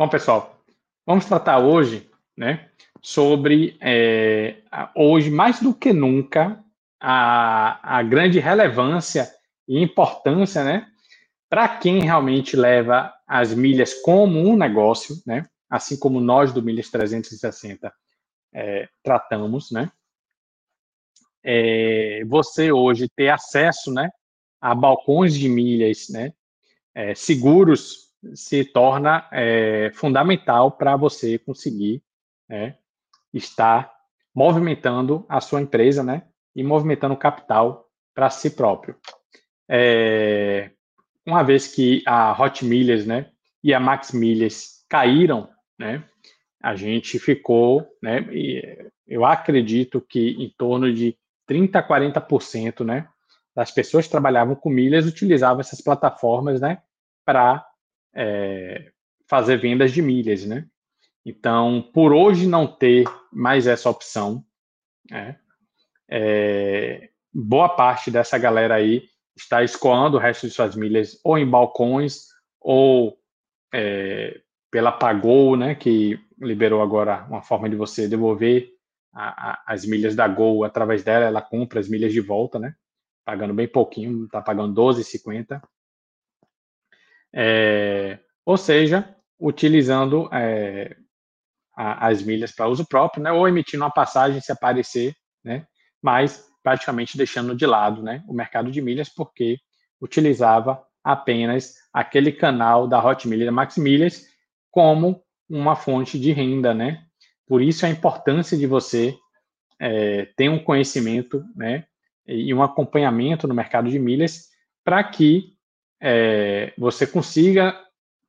Bom, pessoal, vamos tratar hoje, né, sobre é, hoje mais do que nunca a, a grande relevância e importância, né, para quem realmente leva as milhas como um negócio, né, assim como nós do Milhas 360 é, tratamos, né, é, você hoje ter acesso, né, a balcões de milhas, né, é, seguros se torna é, fundamental para você conseguir né, estar movimentando a sua empresa, né, e movimentando capital para si próprio. É, uma vez que a Hot Milhas, né, e a Max Milhas caíram, né, a gente ficou, né, eu acredito que em torno de 30 a 40%, né, das pessoas que trabalhavam com milhas utilizavam essas plataformas, né, para é, fazer vendas de milhas, né. Então, por hoje não ter mais essa opção, né, é, boa parte dessa galera aí está escoando o resto de suas milhas ou em balcões ou é, pela Pagou, né, que liberou agora uma forma de você devolver a, a, as milhas da Gol através dela, ela compra as milhas de volta, né, pagando bem pouquinho, está pagando 12,50. É, ou seja, utilizando é, a, as milhas para uso próprio, né, ou emitindo uma passagem se aparecer, né, mas praticamente deixando de lado né, o mercado de milhas, porque utilizava apenas aquele canal da Hot Milhas da Max Milhas como uma fonte de renda, né? Por isso a importância de você é, ter um conhecimento, né, e um acompanhamento no mercado de milhas para que é, você consiga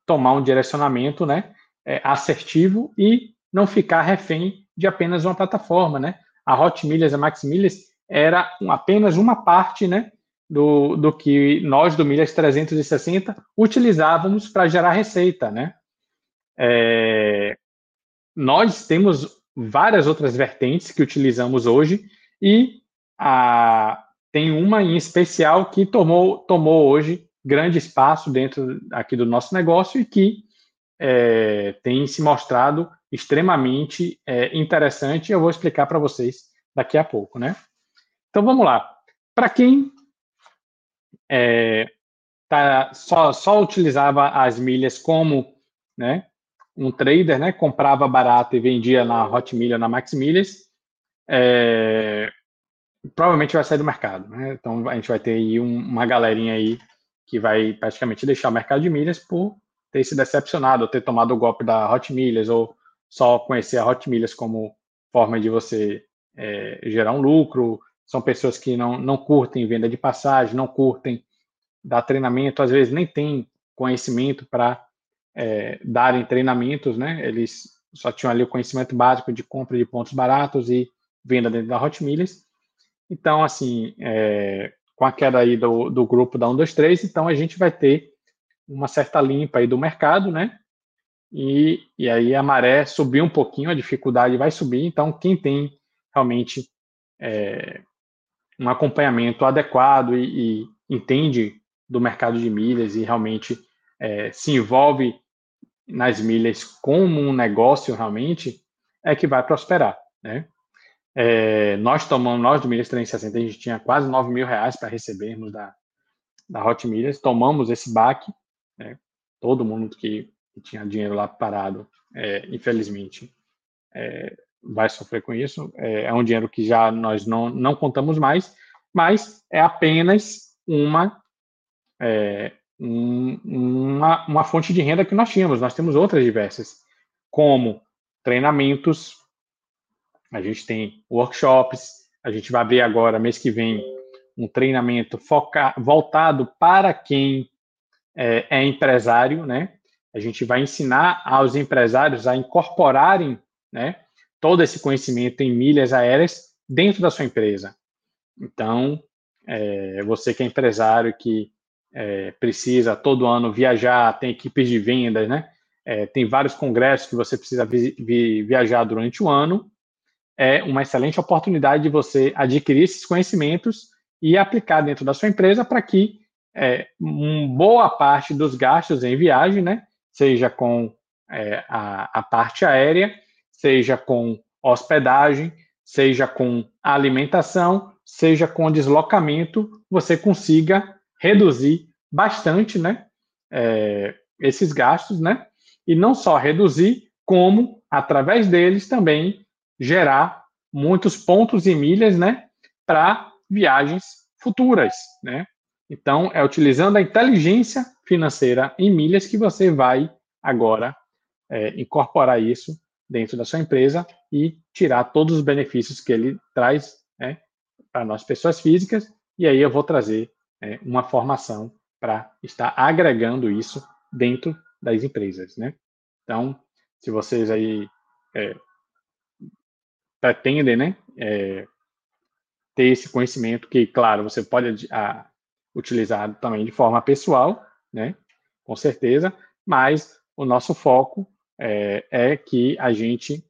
tomar um direcionamento, né, é, assertivo e não ficar refém de apenas uma plataforma, né? A Hot Milhas, a Max Milhas era apenas uma parte, né, do, do que nós do Milhas 360 utilizávamos para gerar receita, né? É, nós temos várias outras vertentes que utilizamos hoje e a, tem uma em especial que tomou, tomou hoje grande espaço dentro aqui do nosso negócio e que é, tem se mostrado extremamente é, interessante. Eu vou explicar para vocês daqui a pouco, né? Então vamos lá. Para quem é, tá, só, só utilizava as milhas como né, um trader, né, comprava barato e vendia na Hot Milha, na Max Milhas, é, provavelmente vai sair do mercado. Né? Então a gente vai ter aí um, uma galerinha aí que vai praticamente deixar o mercado de milhas por ter se decepcionado, ou ter tomado o golpe da Hot Milhas, ou só conhecer a Hot Milhas como forma de você é, gerar um lucro. São pessoas que não, não curtem venda de passagem, não curtem dar treinamento, às vezes nem tem conhecimento para é, darem treinamentos, né? Eles só tinham ali o conhecimento básico de compra de pontos baratos e venda dentro da Hot Milhas. Então, assim, é, com a queda aí do, do grupo da 123, então a gente vai ter uma certa limpa aí do mercado, né? E, e aí a maré subiu um pouquinho, a dificuldade vai subir. Então, quem tem realmente é, um acompanhamento adequado e, e, entende do mercado de milhas e realmente é, se envolve nas milhas como um negócio realmente, é que vai prosperar, né? É, nós tomamos, nós do Milhas 360, a gente tinha quase 9 mil reais para recebermos da, da Hot Milhas, tomamos esse baque, né? todo mundo que, que, tinha dinheiro lá parado, é, infelizmente, é, vai sofrer com isso. É, é, um dinheiro que já nós não, não contamos mais, mas é apenas uma, é, um, uma, uma fonte de renda que nós tínhamos. Nós temos outras diversas, como treinamentos, a gente tem workshops, a gente vai abrir agora, mês que vem, um treinamento foca, voltado para quem é, é empresário, né? A gente vai ensinar aos empresários a incorporarem, né, todo esse conhecimento em milhas aéreas dentro da sua empresa. Então, é, você que é empresário que é, precisa todo ano viajar, tem equipes de vendas, né? É, tem vários congressos que você precisa vi, vi, viajar durante o ano. É uma excelente oportunidade de você adquirir esses conhecimentos e aplicar dentro da sua empresa para que é, boa parte dos gastos em viagem, né, seja com é, a, a parte aérea, seja com hospedagem, seja com alimentação, seja com deslocamento, você consiga reduzir bastante, né, é, esses gastos, né, e não só reduzir, como através deles também gerar muitos pontos e milhas, né, para viagens futuras, né. Então, é utilizando a inteligência financeira em milhas que você vai agora é, incorporar isso dentro da sua empresa e tirar todos os benefícios que ele traz né, para nós, pessoas físicas, e aí eu vou trazer é, uma formação para estar agregando isso dentro das empresas, né? Então, se vocês aí é, pretendem, né, é, ter esse conhecimento que, claro, você pode a, utilizar também de forma pessoal, né, com certeza, mas o nosso foco é, é que a gente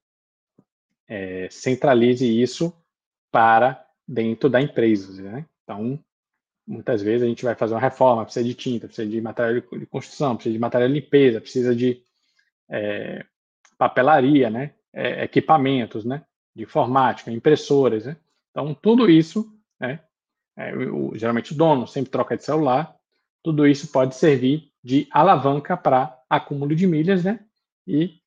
é, centralize isso para dentro da empresa. Né? Então, muitas vezes a gente vai fazer uma reforma, precisa de tinta, precisa de material de construção, precisa de material de limpeza, precisa de é, papelaria, né? É, equipamentos, né? De informática, impressoras. Né? Então, tudo isso, né? É, o, geralmente o dono sempre troca de celular, tudo isso pode servir de alavanca para acúmulo de milhas, né? E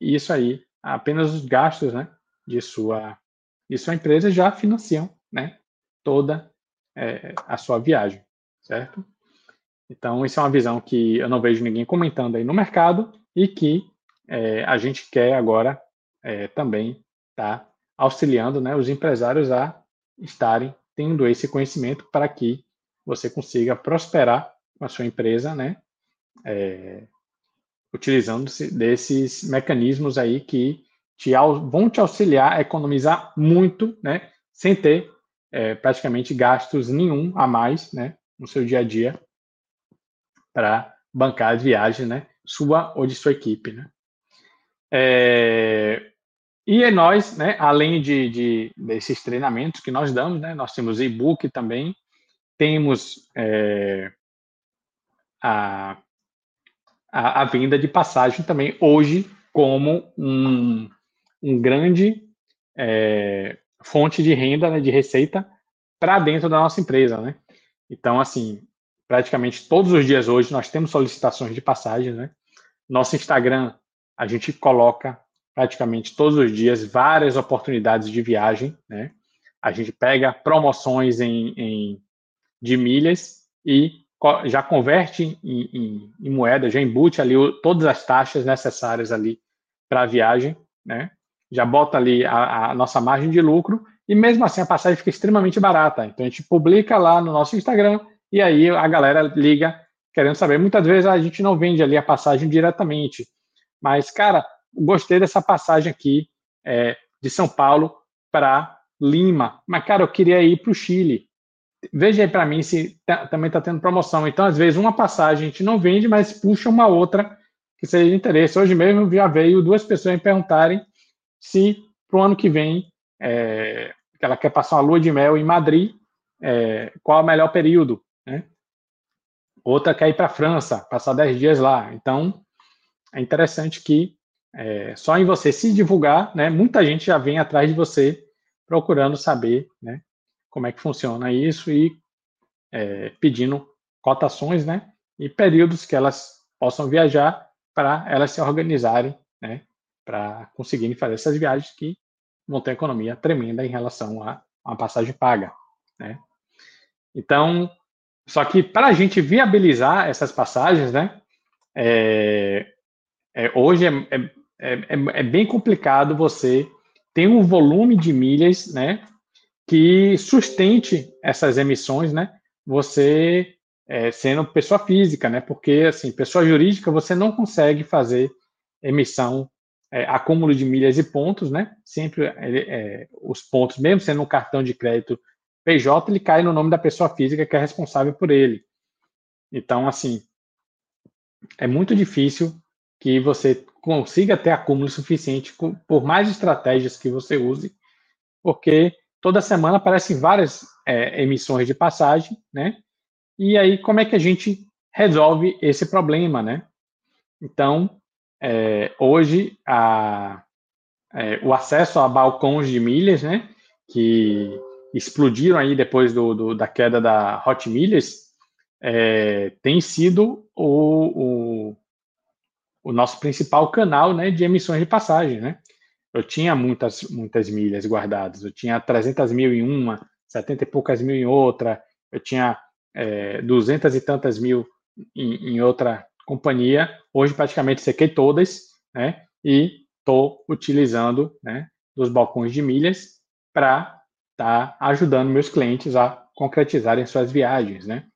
isso aí, apenas os gastos, né, de sua, de sua empresa já financiam, né, toda é, a sua viagem, certo? Então, isso é uma visão que eu não vejo ninguém comentando aí no mercado e que é, a gente quer agora é, também tá auxiliando né, os empresários a estarem tendo esse conhecimento para que você consiga prosperar com a sua empresa, né? É, utilizando-se desses mecanismos aí que te, vão te auxiliar a economizar muito, né? Sem ter é, praticamente gastos nenhum a mais, né? No seu dia a dia para bancar as viagens, né? Sua ou de sua equipe, né? É, e nós, né, além de, de, desses treinamentos que nós damos, né, nós temos e-book também, temos é, a, a, a, venda de passagem também hoje como um, um grande é, fonte de renda, né, de receita para dentro da nossa empresa, né? Então, assim, praticamente todos os dias hoje nós temos solicitações de passagem, né? Nosso Instagram, a gente coloca praticamente todos os dias várias oportunidades de viagem, né? A gente pega promoções em, em de milhas e já converte em, em, em, moeda, já embute ali o, todas as taxas necessárias ali para a viagem, né? Já bota ali a, a, nossa margem de lucro e mesmo assim a passagem fica extremamente barata. Então a gente publica lá no nosso Instagram e aí a galera liga querendo saber. Muitas vezes a gente não vende ali a passagem diretamente, mas cara, gostei dessa passagem aqui é, de São Paulo para Lima, mas cara, eu queria ir para o Chile veja aí para mim se tá, também está tendo promoção. Então, às vezes, uma passagem a gente não vende, mas puxa uma outra que seja de interesse. Hoje mesmo já veio duas pessoas me perguntarem se para o ano que vem é, ela quer passar uma lua de mel em Madrid, é, qual é o melhor período, né? Outra quer ir para a França, passar 10 dias lá. Então, é interessante que é, só em você se divulgar, né, muita gente já vem atrás de você procurando saber né, como é que funciona isso e é, pedindo cotações, né? E períodos que elas possam viajar para elas se organizarem, né? Para conseguirem fazer essas viagens que vão ter economia tremenda em relação a uma passagem paga, né? Então, só que para a gente viabilizar essas passagens, né? É, é, hoje é, é, é, é bem complicado você ter um volume de milhas, né? que sustente essas emissões, né? Você é, sendo pessoa física, né? Porque assim, pessoa jurídica você não consegue fazer emissão, é, acúmulo de milhas e pontos, né? Sempre é, os pontos, mesmo sendo um cartão de crédito PJ, ele cai no nome da pessoa física que é responsável por ele. Então, assim, é muito difícil que você consiga ter acúmulo suficiente por mais estratégias que você use, porque toda semana aparecem várias é, emissões de passagem, né? E aí, como é que a gente resolve esse problema, né? Então, é, hoje a, é, o acesso a balcões de milhas, né, que explodiram aí depois do, do da queda da Hot Milhas, é, tem sido o, o, o, nosso principal canal né, de emissões de passagem. Né? Eu tinha muitas, muitas milhas guardadas, eu tinha 300 mil em uma, 70 e poucas mil em outra, eu tinha é, 200 e tantas mil em, em outra companhia. Hoje, praticamente, sequei todas né, e estou utilizando né, balcões de milhas para estar tá ajudando meus clientes a concretizarem suas viagens, né?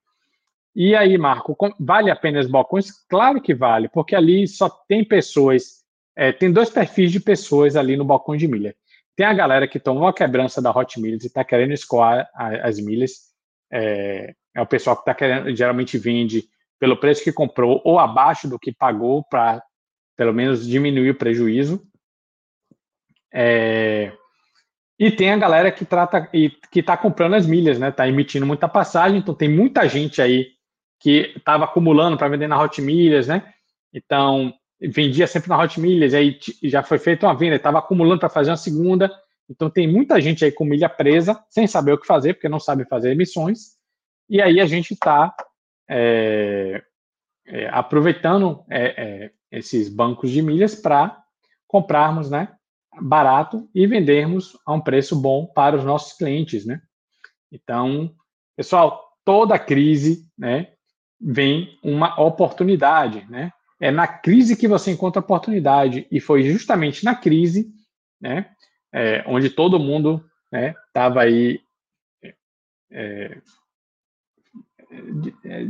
E aí, Marco, vale a pena os balcões? Claro que vale, porque ali só tem pessoas, é, tem dois perfis de pessoas ali no balcão de milha. Tem a galera que tomou a quebrança da Hot Milhas e está querendo escoar as milhas. É, é o pessoal que está querendo, geralmente vende pelo preço que comprou ou abaixo do que pagou para pelo menos diminuir o prejuízo. É, e tem a galera que trata e que está comprando as milhas, né? Está emitindo muita passagem, então tem muita gente aí que estava acumulando para vender na Hot Milhas, né? Então vendia sempre na Hot Milhas, aí já foi feita uma venda, estava acumulando para fazer uma segunda. Então tem muita gente aí com milha presa, sem saber o que fazer, porque não sabe fazer emissões. E aí a gente está é, é, aproveitando é, é, esses bancos de milhas para comprarmos, né? barato e vendermos a um preço bom para os nossos clientes, né? Então, pessoal, toda crise, né, vem uma oportunidade, né? É na crise que você encontra oportunidade e foi justamente na crise, né, é, onde todo mundo, né, estava aí é, é,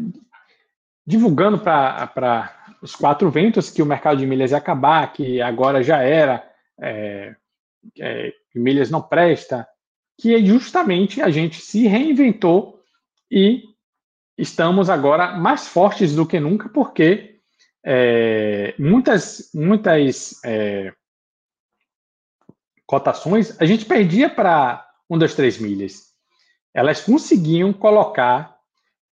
divulgando para os quatro ventos que o mercado de milhas ia acabar, que agora já era, é, é, milhas não presta, que é justamente a gente se reinventou e estamos agora mais fortes do que nunca, porque é, muitas, muitas é, cotações a gente perdia para um das três milhas. Elas conseguiam colocar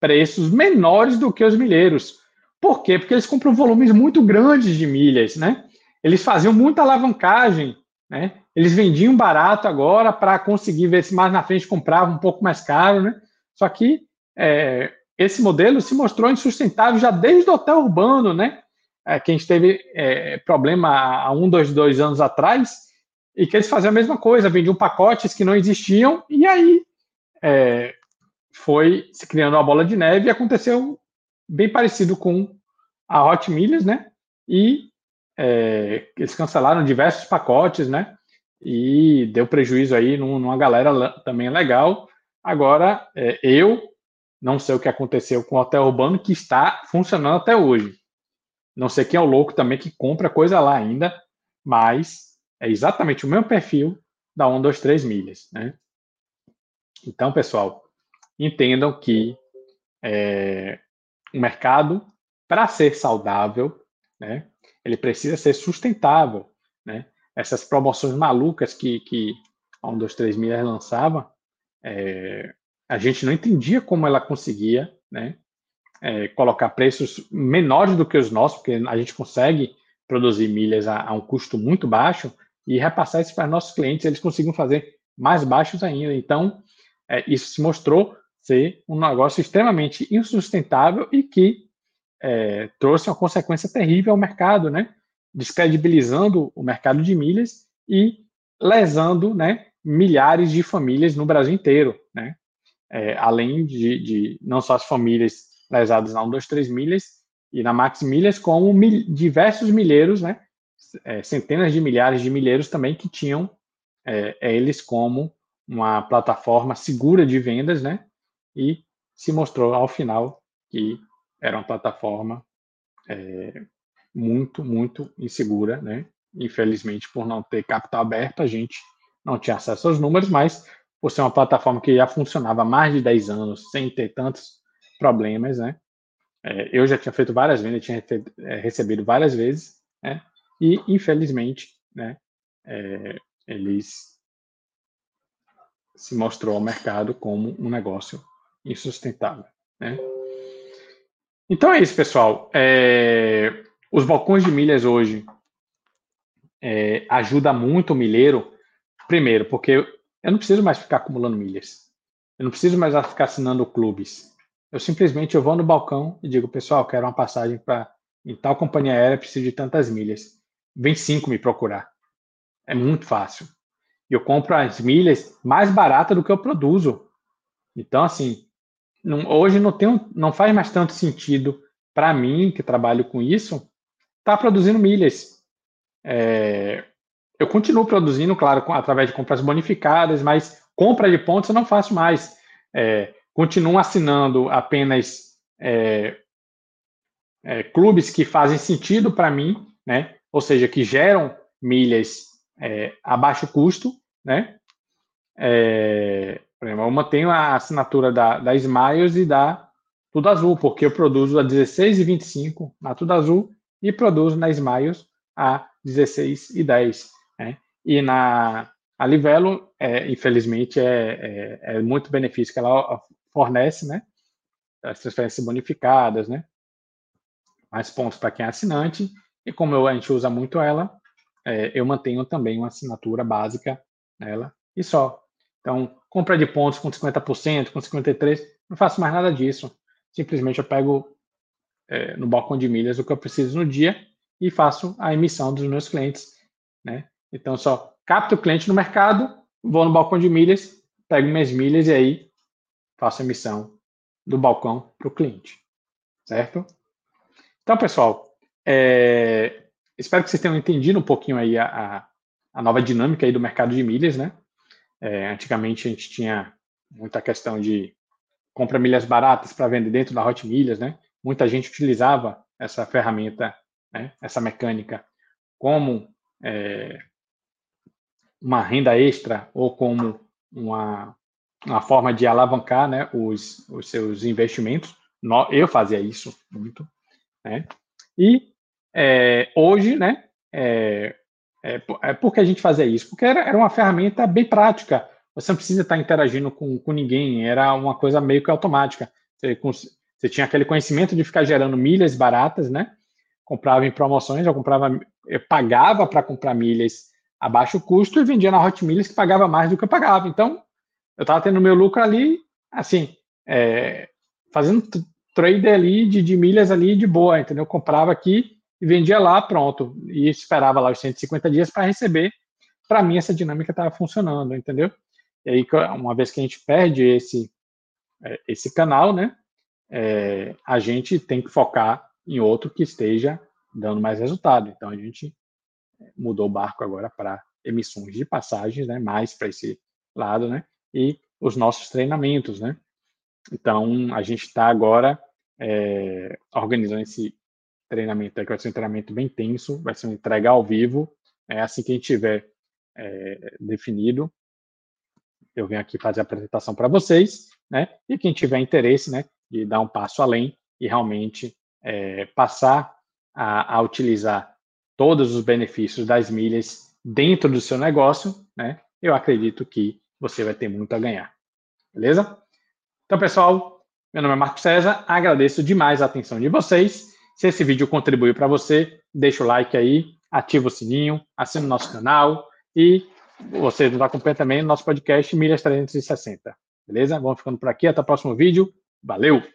preços menores do que os milheiros. Por quê? Porque eles compram volumes muito grandes de milhas, né? eles faziam muita alavancagem, né? Eles vendiam barato agora para conseguir ver se mais na frente comprava um pouco mais caro, né? Só que é, esse modelo se mostrou insustentável já desde o hotel urbano, né? É, que a gente teve é, problema há um, dois, dois anos atrás, e que eles faziam a mesma coisa, vendiam pacotes que não existiam, e aí é, foi se criando uma bola de neve e aconteceu bem parecido com a Hot Milhas, né? E é, eles cancelaram diversos pacotes, né? E deu prejuízo aí numa galera também legal. Agora, é, eu não sei o que aconteceu com o hotel urbano que está funcionando até hoje. Não sei quem é o louco também que compra coisa lá ainda, mas é exatamente o mesmo perfil da 1, 2, 3 milhas, né? Então, pessoal, entendam que é, o mercado, para ser saudável, né, ele precisa ser sustentável, né? Essas promoções malucas que, que a 1, 2, 3 milhas lançava, é, a gente não entendia como ela conseguia, né? É, colocar preços menores do que os nossos, porque a gente consegue produzir milhas a, a um custo muito baixo e repassar isso para nossos clientes, eles conseguem fazer mais baixos ainda. Então, é, isso se mostrou ser um negócio extremamente insustentável e que é, trouxe uma consequência terrível ao mercado, né? Descredibilizando o mercado de milhas e lesando, né? Milhares de famílias no Brasil inteiro, né? É, além de, de, não só as famílias lesadas na 1, 2, 3 milhas e na Max Milhas, como mil, diversos milheiros, né? É, centenas de milhares de milheiros também que tinham é, eles como uma plataforma segura de vendas, né? E se mostrou ao final que era uma plataforma é, muito, muito insegura, né? Infelizmente, por não ter capital aberto, a gente não tinha acesso aos números, mas por ser uma plataforma que já funcionava há mais de 10 anos, sem ter tantos problemas, né? É, eu já tinha feito várias vendas, tinha é, recebido várias vezes, né? E, infelizmente, né? É, eles se mostrou ao mercado como um negócio insustentável, né? Então é isso, pessoal. É... Os balcões de milhas hoje é, ajuda muito o milheiro, primeiro, porque eu não preciso mais ficar acumulando milhas. Eu não preciso mais ficar assinando clubes. Eu simplesmente eu vou no balcão e digo, pessoal, quero uma passagem para em tal companhia aérea, preciso de tantas milhas. Vem cinco me procurar. É muito fácil. E eu compro as milhas mais baratas do que eu produzo. Então, assim, não, hoje não, tem, não faz mais tanto sentido para mim, que trabalho com isso, estar tá produzindo milhas. É, eu continuo produzindo, claro, através de compras bonificadas, mas compra de pontos eu não faço mais. É, continuo assinando apenas é, é, clubes que fazem sentido para mim, né? ou seja, que geram milhas é, a baixo custo. Né? É, por exemplo, eu mantenho a assinatura da, da Smiles e da Tudo Azul, porque eu produzo a 16 e 25 na Tudo Azul e produzo na Smiles a 16 e 10. Né? E na a Livelo, é, infelizmente, é, é, é, muito benefício que ela fornece, né? As transferências bonificadas, né? Mais pontos para quem é assinante. E como eu, a gente usa muito ela, é, eu mantenho também uma assinatura básica nela e só. Então, compra de pontos com 50%, com 53%, não faço mais nada disso. Simplesmente eu pego é, no balcão de milhas o que eu preciso no dia e faço a emissão dos meus clientes, né? Então, só capto o cliente no mercado, vou no balcão de milhas, pego minhas milhas e aí faço a emissão do balcão para o cliente, certo? Então, pessoal, é, espero que vocês tenham entendido um pouquinho aí a, a, nova dinâmica aí do mercado de milhas, né? É, antigamente a gente tinha muita questão de compra milhas baratas para vender dentro da Hot Milhas, né? Muita gente utilizava essa ferramenta, né? essa mecânica, como é, uma renda extra ou como uma, uma forma de alavancar né, os, os seus investimentos. Eu fazia isso muito. Né? E é, hoje, né, é, é, é porque a gente fazia isso? Porque era, era uma ferramenta bem prática. Você não precisa estar interagindo com, com ninguém, era uma coisa meio que automática. Você, você tinha aquele conhecimento de ficar gerando milhas baratas, né? Comprava em promoções, eu comprava, eu pagava para comprar milhas a baixo custo e vendia na Hot Milhas que pagava mais do que eu pagava. Então, eu estava tendo meu lucro ali, assim, é, fazendo trade ali de, de, milhas ali de boa, entendeu? Eu comprava aqui e vendia lá, pronto. E esperava lá os 150 dias para receber. Para mim, essa dinâmica estava funcionando, entendeu? E aí, uma vez que a gente perde esse, é, esse canal, né? É, a gente tem que focar em outro que esteja dando mais resultado. Então, a gente mudou o barco agora para emissões de passagens, né, mais para esse lado, né, e os nossos treinamentos, né. Então, a gente está agora é, organizando esse treinamento, que vai ser um treinamento bem tenso, vai ser uma entrega ao vivo, é assim que a gente tiver é, definido, eu venho aqui fazer a apresentação para vocês, né, e quem tiver interesse, né, de dar um passo além e realmente é, passar a, a utilizar todos os benefícios das milhas dentro do seu negócio, né? Eu acredito que você vai ter muito a ganhar. Beleza? Então, pessoal, meu nome é Marco César, agradeço demais a atenção de vocês. Se esse vídeo contribuiu para você, deixa o like aí, ativa o sininho, assina o nosso canal e você nos acompanha também no nosso podcast Milhas 360. Beleza? Vamos ficando por aqui, até o próximo vídeo. Valeu!